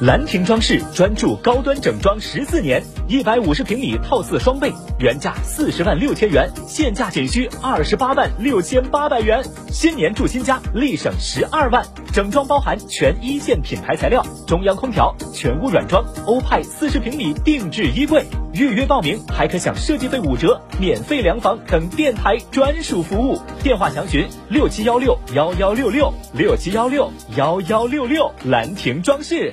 兰亭装饰专注高端整装十四年，一百五十平米套四双倍，原价四十万六千元，现价仅需二十八万六千八百元。新年住新家，立省十二万。整装包含全一线品牌材料，中央空调，全屋软装，欧派四十平米定制衣柜。预约报名还可享设计费五折、免费量房等电台专属服务。电话详询六七幺六幺幺六六六七幺六幺幺六六。兰亭装饰。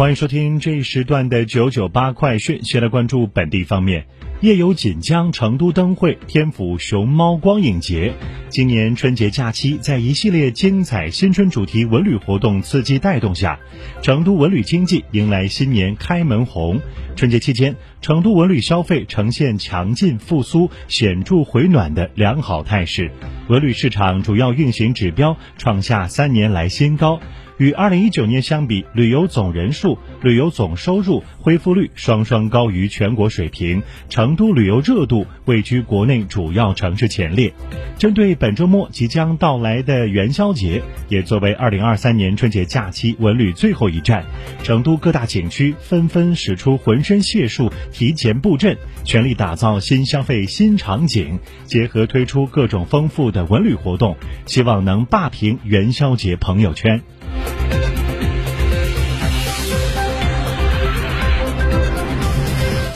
欢迎收听这一时段的九九八快讯。先来关注本地方面，夜游锦江成都灯会、天府熊猫光影节。今年春节假期，在一系列精彩新春主题文旅活动刺激带动下，成都文旅经济迎来新年开门红。春节期间，成都文旅消费呈现强劲复苏、显著回暖的良好态势，文旅市场主要运行指标创下三年来新高。与二零一九年相比，旅游总人数、旅游总收入恢复率双双高于全国水平，成都旅游热度位居国内主要城市前列。针对本周末即将到来的元宵节，也作为二零二三年春节假期文旅最后一站，成都各大景区纷纷使出浑身解数，提前布阵，全力打造新消费新场景，结合推出各种丰富的文旅活动，希望能霸屏元宵节朋友圈。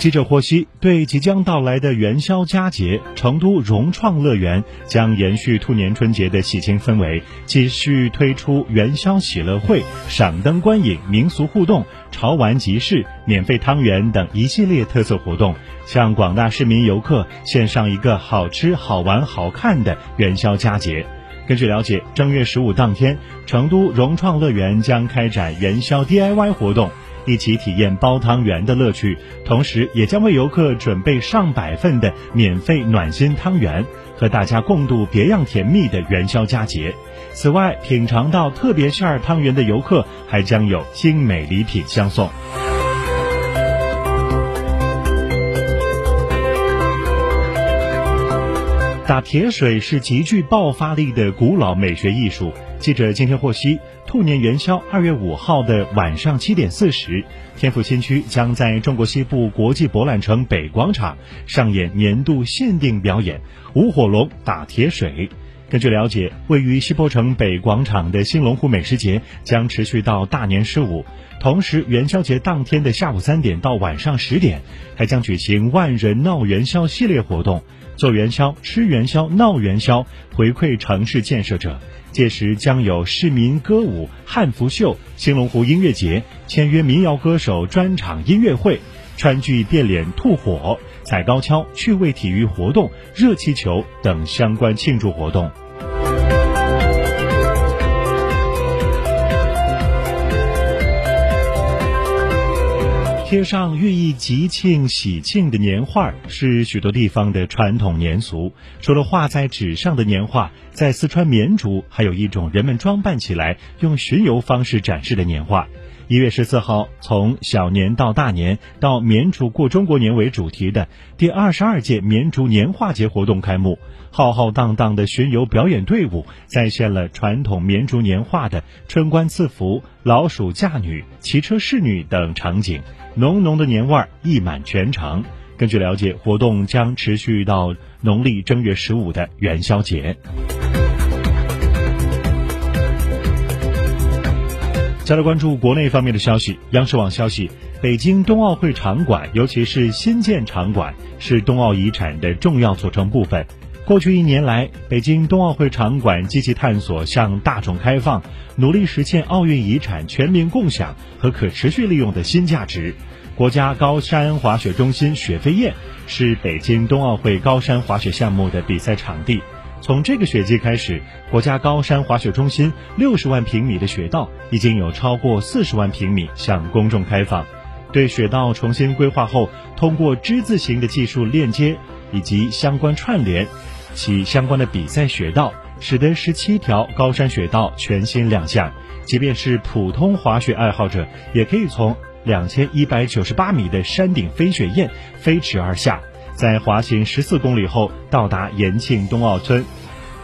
记者获悉，对即将到来的元宵佳节，成都融创乐园将延续兔年春节的喜庆氛围，继续推出元宵喜乐会、赏灯观影、民俗互动、潮玩集市、免费汤圆等一系列特色活动，向广大市民游客献上一个好吃、好玩、好看的元宵佳节。根据了解，正月十五当天，成都融创乐园将开展元宵 DIY 活动。一起体验煲汤圆的乐趣，同时也将为游客准备上百份的免费暖心汤圆，和大家共度别样甜蜜的元宵佳节。此外，品尝到特别馅儿汤圆的游客还将有精美礼品相送。打铁水是极具爆发力的古老美学艺术。记者今天获悉，兔年元宵二月五号的晚上七点四十，天府新区将在中国西部国际博览城北广场上演年度限定表演——舞火龙打铁水。根据了解，位于西坡城北广场的新龙湖美食节将持续到大年十五，同时元宵节当天的下午三点到晚上十点，还将举行万人闹元宵系列活动。做元宵、吃元宵、闹元宵，回馈城市建设者。届时将有市民歌舞、汉服秀、兴隆湖音乐节、签约民谣歌手专场音乐会、川剧变脸吐火、踩高跷、趣味体育活动、热气球等相关庆祝活动。街上寓意吉庆喜庆的年画是许多地方的传统年俗。除了画在纸上的年画，在四川绵竹还有一种人们装扮起来用巡游方式展示的年画。一月十四号，从小年到大年到绵竹过中国年为主题的第二十二届绵竹年画节活动开幕。浩浩荡荡的巡游表演队伍再现了传统绵竹年画的春官赐福、老鼠嫁女、骑车侍女等场景。浓浓的年味儿溢满全场。根据了解，活动将持续到农历正月十五的元宵节。再来关注国内方面的消息。央视网消息，北京冬奥会场馆，尤其是新建场馆，是冬奥遗产的重要组成部分。过去一年来，北京冬奥会场馆积极探索向大众开放，努力实现奥运遗产全民共享和可持续利用的新价值。国家高山滑雪中心雪飞燕是北京冬奥会高山滑雪项目的比赛场地。从这个雪季开始，国家高山滑雪中心六十万平米的雪道已经有超过四十万平米向公众开放。对雪道重新规划后，通过之字形的技术链接以及相关串联，其相关的比赛雪道，使得十七条高山雪道全新亮相。即便是普通滑雪爱好者，也可以从两千一百九十八米的山顶飞雪燕飞驰而下。在滑行十四公里后，到达延庆冬奥村。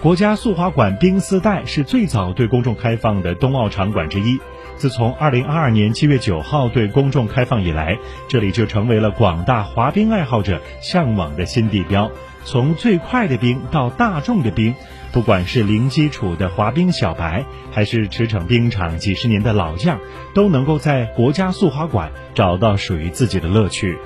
国家速滑馆冰丝带是最早对公众开放的冬奥场馆之一。自从二零二二年七月九号对公众开放以来，这里就成为了广大滑冰爱好者向往的新地标。从最快的冰到大众的冰，不管是零基础的滑冰小白，还是驰骋冰场几十年的老将，都能够在国家速滑馆找到属于自己的乐趣。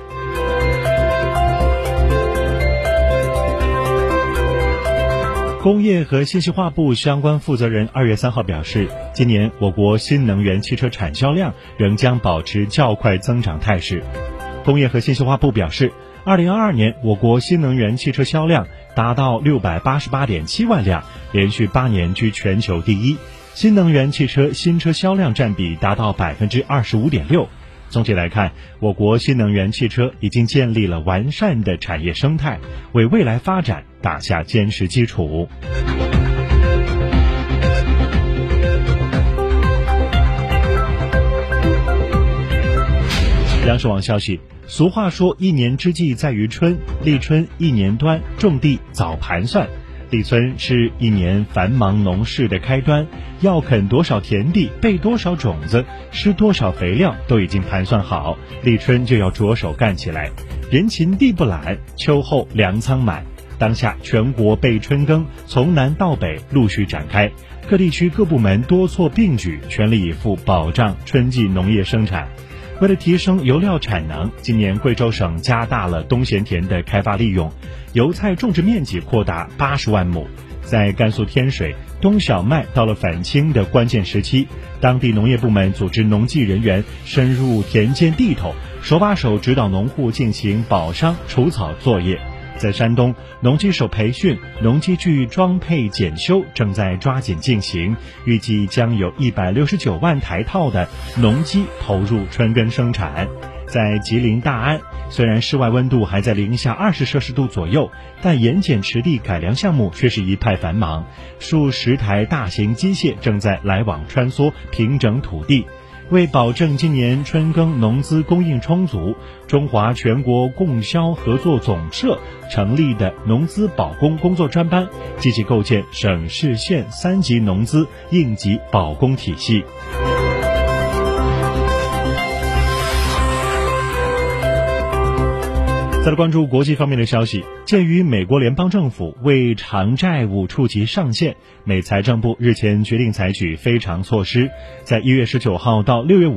工业和信息化部相关负责人二月三号表示，今年我国新能源汽车产销量仍将保持较快增长态势。工业和信息化部表示，二零二二年我国新能源汽车销量达到六百八十八点七万辆，连续八年居全球第一，新能源汽车新车销量占比达到百分之二十五点六。总体来看，我国新能源汽车已经建立了完善的产业生态，为未来发展打下坚实基础。央视网消息，俗话说“一年之计在于春”，立春一年端，种地早盘算。立春是一年繁忙农事的开端，要垦多少田地，备多少种子，施多少肥料，都已经盘算好。立春就要着手干起来，人勤地不懒，秋后粮仓满。当下全国备春耕从南到北陆续展开，各地区各部门多措并举，全力以赴保障春季农业生产。为了提升油料产能，今年贵州省加大了冬闲田的开发利用，油菜种植面积扩大八十万亩。在甘肃天水，冬小麦到了返青的关键时期，当地农业部门组织农技人员深入田间地头，手把手指导农户进行保墒除草作业。在山东，农机手培训、农机具装配检修正在抓紧进行，预计将有一百六十九万台套的农机投入春耕生产。在吉林大安，虽然室外温度还在零下二十摄氏度左右，但盐碱池地改良项目却是一派繁忙，数十台大型机械正在来往穿梭，平整土地。为保证今年春耕农资供应充足，中华全国供销合作总社成立的农资保供工作专班，积极构建省市县三级农资应急保供体系。再来关注国际方面的消息，鉴于美国联邦政府为偿债务触及上限，美财政部日前决定采取非常措施，在一月十九号到六月五。